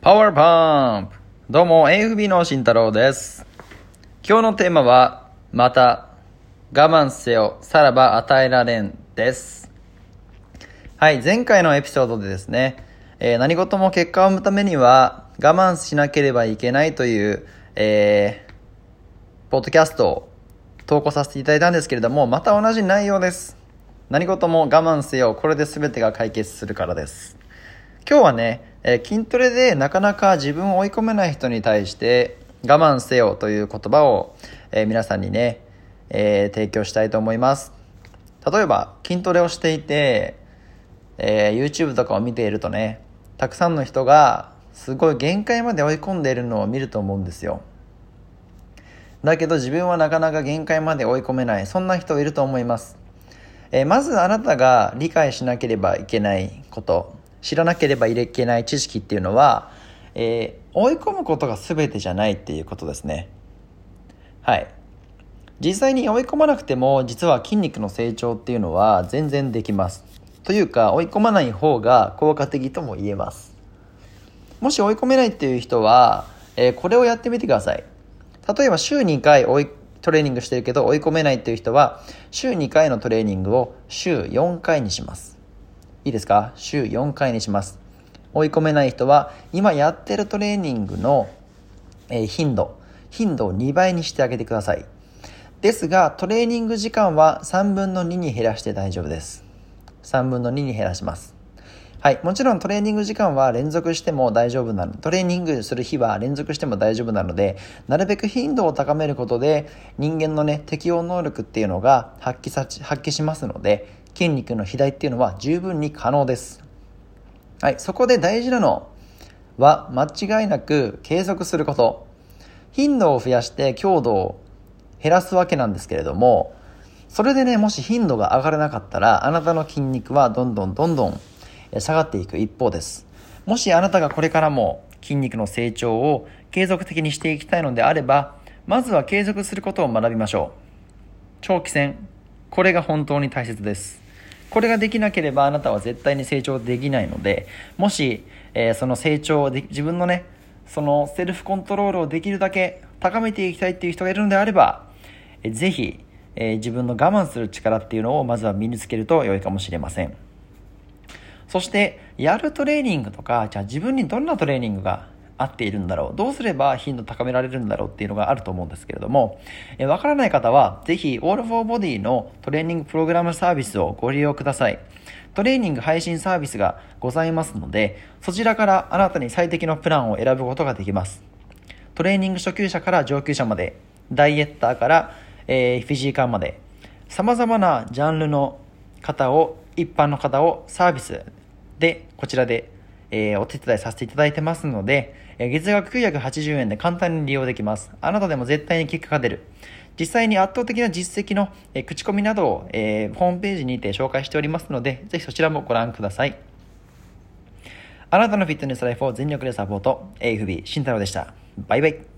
パワーパンプどうも AFB の慎太郎です。今日のテーマはまた我慢せよさらば与えられんです。はい前回のエピソードでですね、えー、何事も結果を生むためには我慢しなければいけないという、えー、ポッドキャストを投稿させていただいたんですけれどもまた同じ内容です。何事も我慢せよこれで全てが解決するからです。今日はね、えー、筋トレでなかなか自分を追い込めない人に対して我慢せよという言葉を、えー、皆さんにね、えー、提供したいと思います。例えば筋トレをしていて、え YouTube とかを見ているとね、たくさんの人がすごい限界まで追い込んでいるのを見ると思うんですよ。だけど自分はなかなか限界まで追い込めない。そんな人いると思います。えまずあなたが理解しなければいけないこと、知らなければいけない知識っていうのは、えー、追い込むことが全てじゃないっていうことですね。はい。実際に追い込まなくても実は筋肉の成長っていうのは全然できます。というか追い込まない方が効果的とも言えます。もし追い込めないっていう人は、えー、これをやってみてください。例えば週2回追いトレーニングしてるけど追い込めないっていう人は週2回のトレーニングを週4回にします。いいですか？週4回にします。追い込めない人は今やってるトレーニングの、え頻度、頻度を2倍にしてあげてください。ですが、トレーニング時間は3分の2に減らして大丈夫です。3分の2に減らします。はい。もちろんトレーニング時間は連続しても大丈夫なの。トレーニングする日は連続しても大丈夫なので、なるべく頻度を高めることで、人間のね、適応能力っていうのが発揮さ発揮しますので、筋肉の肥大っていうのは十分に可能です。はい、そこで大事なのは間違いなく継続すること。頻度を増やして強度を減らすわけなんですけれども、それでね、もし頻度が上がらなかったら、あなたの筋肉はどんどんどんどん下がっていく一方です。もしあなたがこれからも筋肉の成長を継続的にしていきたいのであれば、まずは継続することを学びましょう。長期戦、これが本当に大切です。これができなければあなたは絶対に成長できないので、もし、えー、その成長をで、自分のね、そのセルフコントロールをできるだけ高めていきたいっていう人がいるのであれば、えー、ぜひ、えー、自分の我慢する力っていうのをまずは身につけると良いかもしれません。そして、やるトレーニングとか、じゃあ自分にどんなトレーニングが合っているんだろうどうすれば頻度高められるんだろうっていうのがあると思うんですけれども、えわからない方は、ぜひ All for Body のトレーニングプログラムサービスをご利用ください。トレーニング配信サービスがございますので、そちらからあなたに最適のプランを選ぶことができます。トレーニング初級者から上級者まで、ダイエッターから、えー、フィジーカーまで、様々なジャンルの方を、一般の方をサービスで、こちらでえー、お手伝いさせていただいてますので、えー、月額980円で簡単に利用できます。あなたでも絶対に結果が出る。実際に圧倒的な実績の、えー、口コミなどを、え、ホームページにて紹介しておりますので、ぜひそちらもご覧ください。あなたのフィットネスライフを全力でサポート、AFB 慎太郎でした。バイバイ。